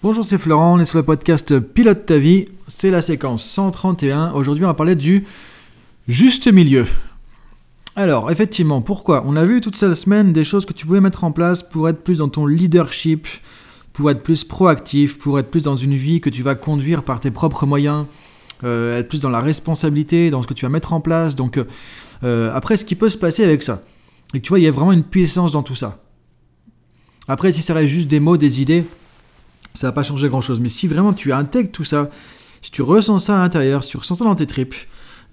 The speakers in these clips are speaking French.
Bonjour, c'est Florent, on est sur le podcast Pilote ta vie, c'est la séquence 131. Aujourd'hui, on va parler du juste milieu. Alors, effectivement, pourquoi? On a vu toute cette semaine des choses que tu pouvais mettre en place pour être plus dans ton leadership, pour être plus proactif, pour être plus dans une vie que tu vas conduire par tes propres moyens, euh, être plus dans la responsabilité, dans ce que tu vas mettre en place. Donc, euh, après, ce qui peut se passer avec ça, et que tu vois, il y a vraiment une puissance dans tout ça. Après, si ça reste juste des mots, des idées, ça va pas changer grand chose. Mais si vraiment tu intègres tout ça, si tu ressens ça à l'intérieur, si tu ressens ça dans tes tripes,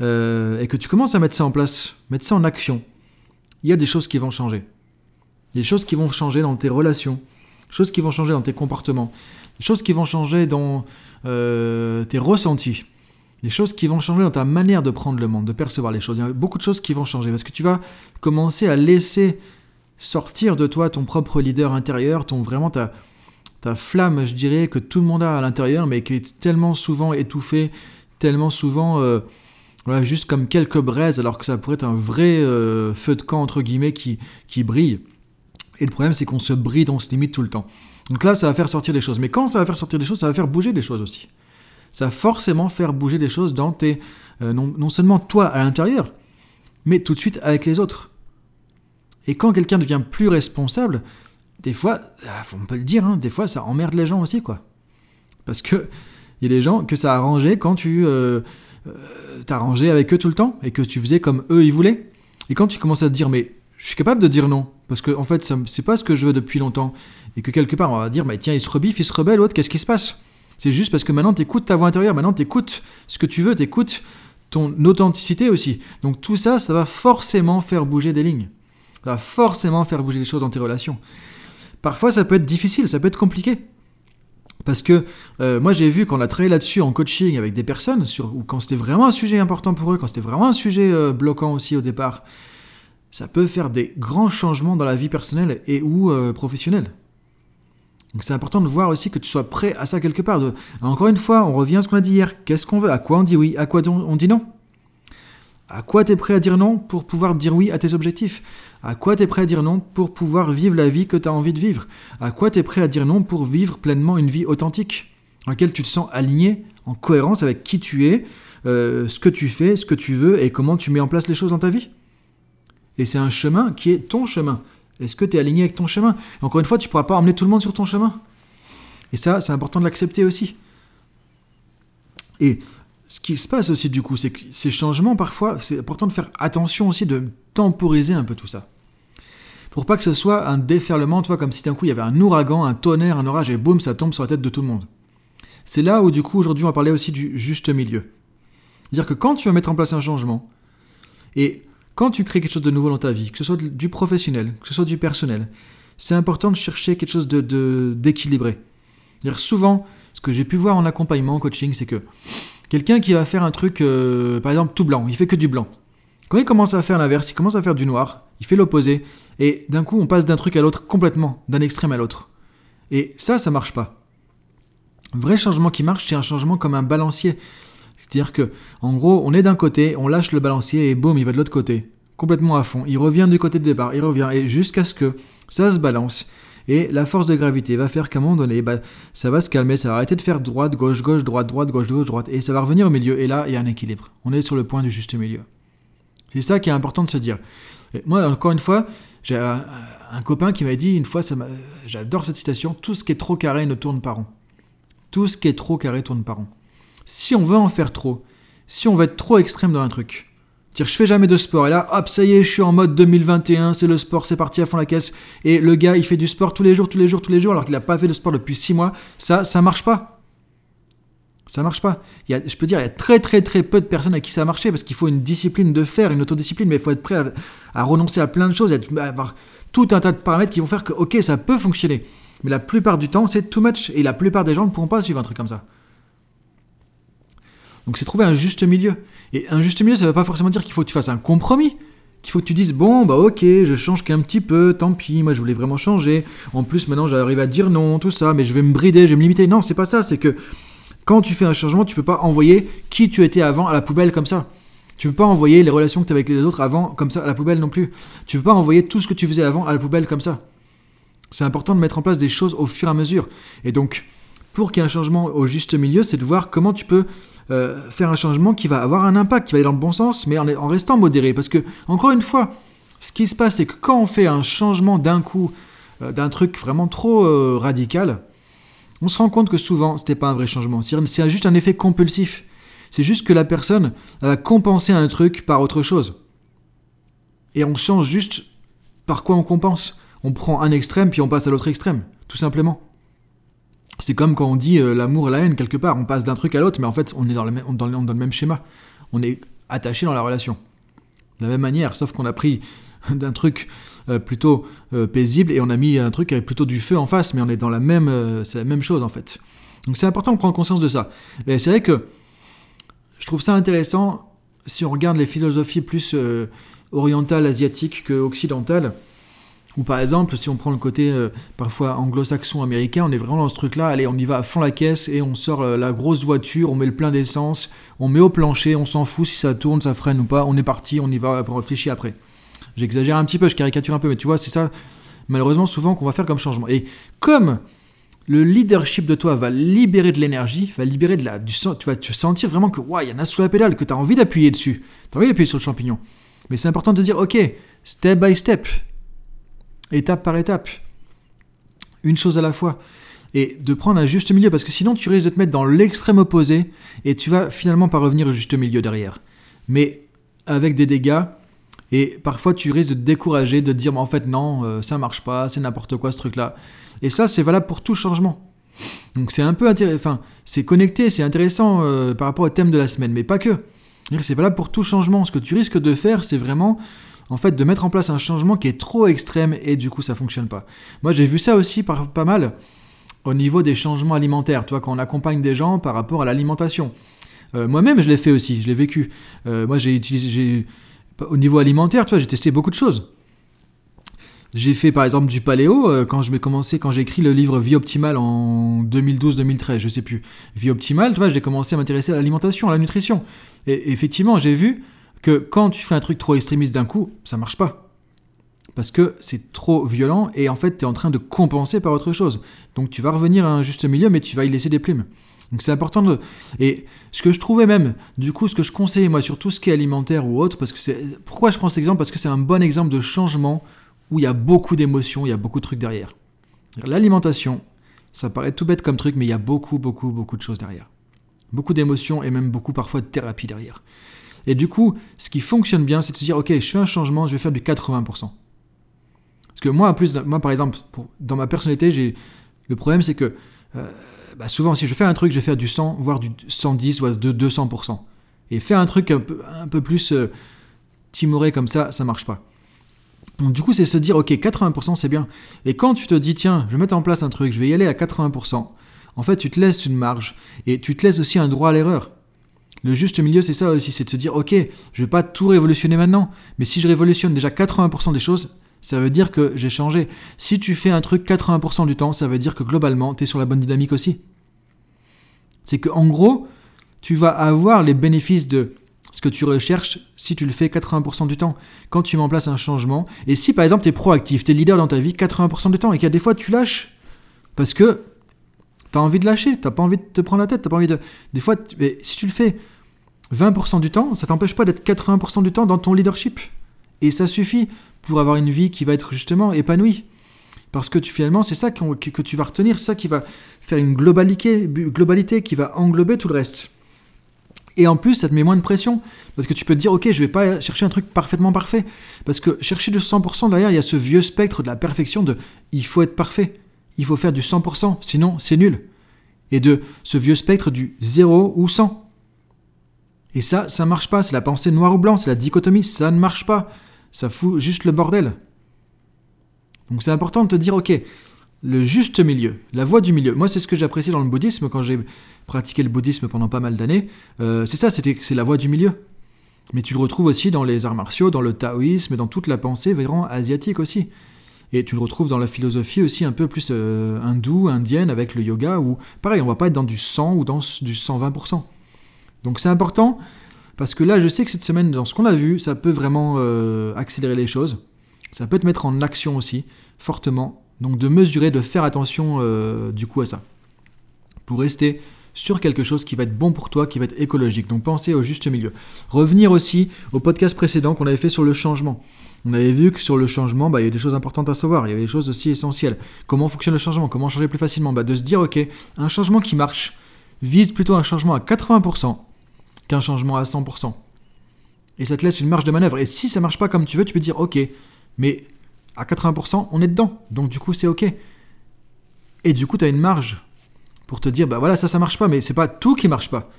euh, et que tu commences à mettre ça en place, mettre ça en action, il y a des choses qui vont changer. Des choses qui vont changer dans tes relations, des choses qui vont changer dans tes comportements, des choses qui vont changer dans euh, tes ressentis, des choses qui vont changer dans ta manière de prendre le monde, de percevoir les choses. Il y a beaucoup de choses qui vont changer parce que tu vas commencer à laisser sortir de toi ton propre leader intérieur, ton vraiment ta, ta flamme, je dirais, que tout le monde a à l'intérieur, mais qui est tellement souvent étouffée, tellement souvent euh, juste comme quelques braises, alors que ça pourrait être un vrai euh, feu de camp, entre guillemets, qui, qui brille. Et le problème, c'est qu'on se bride, on se limite tout le temps. Donc là, ça va faire sortir des choses. Mais quand ça va faire sortir des choses, ça va faire bouger des choses aussi. Ça va forcément faire bouger des choses dans tes... Euh, non, non seulement toi à l'intérieur, mais tout de suite avec les autres. Et quand quelqu'un devient plus responsable, des fois, ah, on peut le dire, hein, des fois ça emmerde les gens aussi, quoi. Parce que il y a des gens que ça a quand tu euh, euh t'arrangeais avec eux tout le temps et que tu faisais comme eux ils voulaient. Et quand tu commences à te dire, mais je suis capable de dire non, parce que en fait, c'est pas ce que je veux depuis longtemps, et que quelque part on va dire, mais tiens, il se rebiffe, il se rebelle, l'autre, qu'est-ce qui se passe? C'est juste parce que maintenant tu écoutes ta voix intérieure, maintenant tu écoutes ce que tu veux, tu écoutes ton authenticité aussi. Donc tout ça, ça va forcément faire bouger des lignes. Ça va forcément faire bouger les choses dans tes relations. Parfois, ça peut être difficile, ça peut être compliqué. Parce que euh, moi, j'ai vu qu'on a travaillé là-dessus en coaching avec des personnes, ou quand c'était vraiment un sujet important pour eux, quand c'était vraiment un sujet euh, bloquant aussi au départ, ça peut faire des grands changements dans la vie personnelle et ou euh, professionnelle. Donc c'est important de voir aussi que tu sois prêt à ça quelque part. Encore une fois, on revient à ce qu'on a dit hier. Qu'est-ce qu'on veut? À quoi on dit oui? À quoi on dit non? À quoi tu es prêt à dire non pour pouvoir dire oui à tes objectifs? À quoi tu es prêt à dire non pour pouvoir vivre la vie que tu as envie de vivre? À quoi tu es prêt à dire non pour vivre pleinement une vie authentique Dans laquelle tu te sens aligné, en cohérence avec qui tu es, euh, ce que tu fais, ce que tu veux et comment tu mets en place les choses dans ta vie? Et c'est un chemin qui est ton chemin. Est-ce que tu es aligné avec ton chemin? Encore une fois, tu ne pourras pas emmener tout le monde sur ton chemin. Et ça, c'est important de l'accepter aussi. Et ce qui se passe aussi du coup, c'est que ces changements, parfois, c'est important de faire attention aussi de temporiser un peu tout ça. Pour pas que ce soit un déferlement, tu vois, comme si d'un coup il y avait un ouragan, un tonnerre, un orage, et boum, ça tombe sur la tête de tout le monde. C'est là où du coup aujourd'hui on va parler aussi du juste milieu. C'est-à-dire que quand tu vas mettre en place un changement, et quand tu crées quelque chose de nouveau dans ta vie, que ce soit du professionnel, que ce soit du personnel, c'est important de chercher quelque chose d'équilibré. De, dire souvent, ce que j'ai pu voir en accompagnement, en coaching, c'est que Quelqu'un qui va faire un truc, euh, par exemple, tout blanc, il fait que du blanc. Quand il commence à faire l'inverse, il commence à faire du noir, il fait l'opposé, et d'un coup, on passe d'un truc à l'autre complètement, d'un extrême à l'autre. Et ça, ça marche pas. Vrai changement qui marche, c'est un changement comme un balancier. C'est-à-dire que, en gros, on est d'un côté, on lâche le balancier et boum, il va de l'autre côté, complètement à fond. Il revient du côté de départ, il revient, et jusqu'à ce que ça se balance. Et la force de gravité va faire qu'à un moment donné, bah, ça va se calmer, ça va arrêter de faire droite, gauche, gauche, droite, droite, gauche, gauche, droite, et ça va revenir au milieu. Et là, il y a un équilibre. On est sur le point du juste milieu. C'est ça qui est important de se dire. moi, encore une fois, j'ai un, copain qui m'a dit une fois, j'adore cette citation, tout ce qui est trop carré ne tourne pas rond. Tout ce qui est trop carré tourne pas rond. Si on veut en faire trop, si on veut être trop extrême dans un truc, Je fais jamais de sport. Et là, hop, ça y est, je suis en mode 2021, c'est le sport, c'est parti à fond la caisse. Et le gars, il fait du sport tous les jours, tous les jours, tous les jours, alors qu'il n'a pas fait de sport depuis 6 mois. Ça, ça marche pas. Ça marche pas. Je peux dire, il y a très très très peu de personnes à qui ça a marché parce qu'il faut une discipline de faire, une autodiscipline, mais il faut être prêt à, renoncer à plein de choses, à avoir tout un tas de paramètres qui vont faire que, ok, ça peut fonctionner. Mais la plupart du temps, c'est too much et la plupart des gens ne pourront pas suivre un truc comme ça. Donc c'est trouver un juste milieu. Et un juste milieu, ça ne veut pas forcément dire qu'il faut que tu fasses un compromis. Qu'il faut que tu dises, bon, bah ok, je change qu'un petit peu, tant pis, moi je voulais vraiment changer. En plus, maintenant j'arrive à dire non, tout ça, mais je vais me brider, je vais me limiter. Non, c'est pas ça, c'est que quand tu fais un changement, tu peux pas envoyer qui tu étais avant à la poubelle comme ça. Tu peux pas envoyer les relations que tu avais avec les autres avant comme ça à la poubelle non plus. Tu peux pas envoyer tout ce que tu faisais avant à la poubelle comme ça. C'est important de mettre en place des choses au fur et à mesure. Et donc, pour qu'il y ait un changement au juste milieu, c'est de voir comment tu peux euh, faire un changement qui va avoir un impact, qui va aller dans le bon sens, mais en, restant modéré. Parce que, encore une fois, ce qui se passe, c'est que quand on fait un changement d'un coup, euh, d'un truc vraiment trop euh, radical, on se rend compte que souvent, c'était pas un vrai changement. C'est juste un effet compulsif. C'est juste que la personne a compensé un truc par autre chose. Et on change juste par quoi on compense. On prend un extrême puis on passe à l'autre extrême, tout simplement. C'est comme quand on dit euh, l'amour et la haine quelque part. On passe d'un truc à l'autre, mais en fait, on est dans le, même, schéma. On est attaché dans la relation. De la même manière, sauf qu'on a pris d'un truc euh, plutôt euh, paisible et on a mis un truc avec plutôt du feu en face, mais on est dans la même, c'est la même chose en fait. Donc c'est important de prendre conscience de ça. Et c'est vrai que je trouve ça intéressant si on regarde les philosophies plus orientales, asiatiques que occidentales ou par exemple, si on prend le côté euh, parfois anglo-saxon américain, on est vraiment dans ce truc-là, allez, on y va à fond la caisse et on sort euh, la grosse voiture, on met le plein d'essence, on met au plancher, on s'en fout si ça tourne, ça freine ou pas, on est parti, on y va, on réfléchit après. J'exagère un petit peu, je caricature un peu, mais tu vois, c'est ça, malheureusement, souvent qu'on va faire comme changement. Et comme le leadership de toi va libérer de l'énergie, va libérer de la, du sang, tu vas te sentir vraiment que, il y en a sous la pédale, que tu as envie d'appuyer dessus, tu as envie d'appuyer sur le champignon. Mais c'est important de dire, ok, step by step, étape par étape, une chose à la fois, et de prendre un juste milieu, parce que sinon tu risques de te mettre dans l'extrême opposé, et tu vas finalement pas revenir au juste milieu derrière. Mais avec des dégâts, et parfois tu risques de te décourager, de te dire, mais en fait non, euh, ça marche pas, c'est n'importe quoi ce truc-là. Et ça, c'est valable pour tout changement. Donc c'est un peu intéressant, enfin, c'est connecté, c'est intéressant euh, par rapport au thème de la semaine, mais pas que. C'est valable pour tout changement. Ce que tu risques de faire, c'est vraiment en fait, de mettre en place un changement qui est trop extrême et du coup, ça fonctionne pas. Moi, j'ai vu ça aussi pas mal au niveau des changements alimentaires, tu vois, quand on accompagne des gens par rapport à l'alimentation. Euh, moi-même, je l'ai fait aussi, je l'ai vécu. Euh, moi, j'ai utilisé, au niveau alimentaire, tu vois, j'ai testé beaucoup de choses. J'ai fait par exemple du paléo euh, quand je commencé, quand j'ai écrit le livre Vie optimale en 2012-2013, je sais plus. Vie optimale, tu vois, j'ai commencé à m'intéresser à l'alimentation, à la nutrition. Et effectivement, j'ai vu que quand tu fais un truc trop extrémiste d'un coup, ça marche pas. Parce que c'est trop violent et en fait, tu es en train de compenser par autre chose. Donc tu vas revenir à un juste milieu, mais tu vas y laisser des plumes. Donc c'est important de... Et ce que je trouvais même, du coup, ce que je conseille moi sur tout ce qui est alimentaire ou autre, parce que c'est... Pourquoi je prends cet exemple? Parce que c'est un bon exemple de changement où il y a beaucoup d'émotions, il y a beaucoup de trucs derrière. L'alimentation, ça paraît tout bête comme truc, mais il y a beaucoup, beaucoup, beaucoup de choses derrière. Beaucoup d'émotions et même beaucoup parfois de thérapie derrière. Et du coup, ce qui fonctionne bien, c'est de se dire, ok, je fais un changement, je vais faire du 80%. Parce que moi, en plus, moi par exemple, dans ma personnalité, j'ai le problème, c'est que euh, bah, souvent, si je fais un truc, je vais faire du 100, voire du 110, voire de 200%. Et faire un truc un peu, plus euh, timoré comme ça, ça marche pas. Donc du coup, c'est se dire, ok, 80% c'est bien. Et quand tu te dis, tiens, je vais mettre en place un truc, je vais y aller à 80%, en fait, tu te laisses une marge et tu te laisses aussi un droit à l'erreur. Le juste milieu, c'est ça aussi, c'est de se dire, ok, je vais pas tout révolutionner maintenant, mais si je révolutionne déjà 80% des choses, ça veut dire que j'ai changé. Si tu fais un truc 80% du temps, ça veut dire que globalement, tu es sur la bonne dynamique aussi. C'est que en gros, tu vas avoir les bénéfices de ce que tu recherches si tu le fais 80% du temps. Quand tu mets en place un changement, et si par exemple tu es proactif, tu es leader dans ta vie 80% du temps, et qu'il y a des fois tu lâches, parce que tu as envie de lâcher, tu pas envie de te prendre la tête, tu pas envie de... Des fois, si tu le fais 20% du temps, ça t'empêche pas d'être 80% du temps dans ton leadership. Et ça suffit pour avoir une vie qui va être justement épanouie. Parce que tu, finalement, c'est ça que, tu vas retenir, ça qui va faire une globalité, globalité qui va englober tout le reste. Et en plus, ça te met moins de pression. Parce que tu peux te dire, ok, je vais pas chercher un truc parfaitement parfait. Parce que chercher du 100% derrière, il y a ce vieux spectre de la perfection de il faut être parfait. Il faut faire du 100%, sinon c'est nul. Et de ce vieux spectre du 0 ou 100. Et ça, ça marche pas. C'est la pensée noir ou blanc, c'est la dichotomie. Ça ne marche pas. Ça fout juste le bordel. Donc c'est important de te dire, ok, le juste milieu, la voie du milieu. Moi, c'est ce que j'apprécie dans le bouddhisme quand j'ai pratiqué le bouddhisme pendant pas mal d'années. Euh, c'est ça, c'est la voie du milieu. Mais tu le retrouves aussi dans les arts martiaux, dans le taoïsme, dans toute la pensée vraiment asiatique aussi. Et tu le retrouves dans la philosophie aussi un peu plus euh, hindoue, indienne, avec le yoga, où pareil, on va pas être dans du 100 ou dans du 120%. Donc c'est important parce que là, je sais que cette semaine, dans ce qu'on a vu, ça peut vraiment euh, accélérer les choses. Ça peut te mettre en action aussi, fortement. Donc de mesurer, de faire attention euh, du coup à ça. pour rester sur quelque chose qui va être bon pour toi, qui va être écologique. Donc pensez au juste milieu. Revenir aussi au podcast précédent qu'on avait fait sur le changement. On avait vu que sur le changement, bah, il y a des choses importantes à savoir, il y avait des choses aussi essentielles. Comment fonctionne le changement? Comment changer plus facilement? Bah, De se dire, ok, un changement qui marche vise plutôt un changement à 80% qu'un changement à 100%. Et ça te laisse une marge de manœuvre. Et si ça marche pas comme tu veux, tu peux dire, ok, mais à 80%, on est dedans. Donc du coup, c'est ok. Et du coup, tu as une marge pour te dire, bah voilà, ça, ça marche pas, mais c'est pas tout qui marche pas.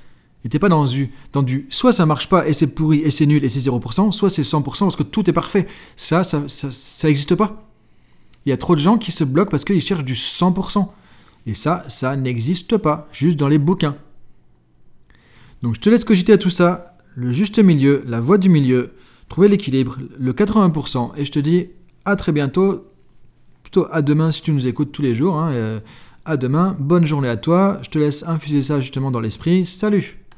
Et t'es pas dans du, dans du soit ça marche pas et c'est pourri et c'est nul et c'est 0%, soit c'est 100% parce que tout est parfait. Ça, ça, ça, existe pas. Il y a trop de gens qui se bloquent parce qu'ils cherchent du 100%. Et ça, ça n'existe pas, juste dans les bouquins. Donc je te laisse cogiter à tout ça, le juste milieu, la voie du milieu, trouver l'équilibre, le 80%, et je te dis à très bientôt, plutôt à demain si tu nous écoutes tous les jours. Hein, à demain, bonne journée à toi, je te laisse infuser ça justement dans l'esprit, salut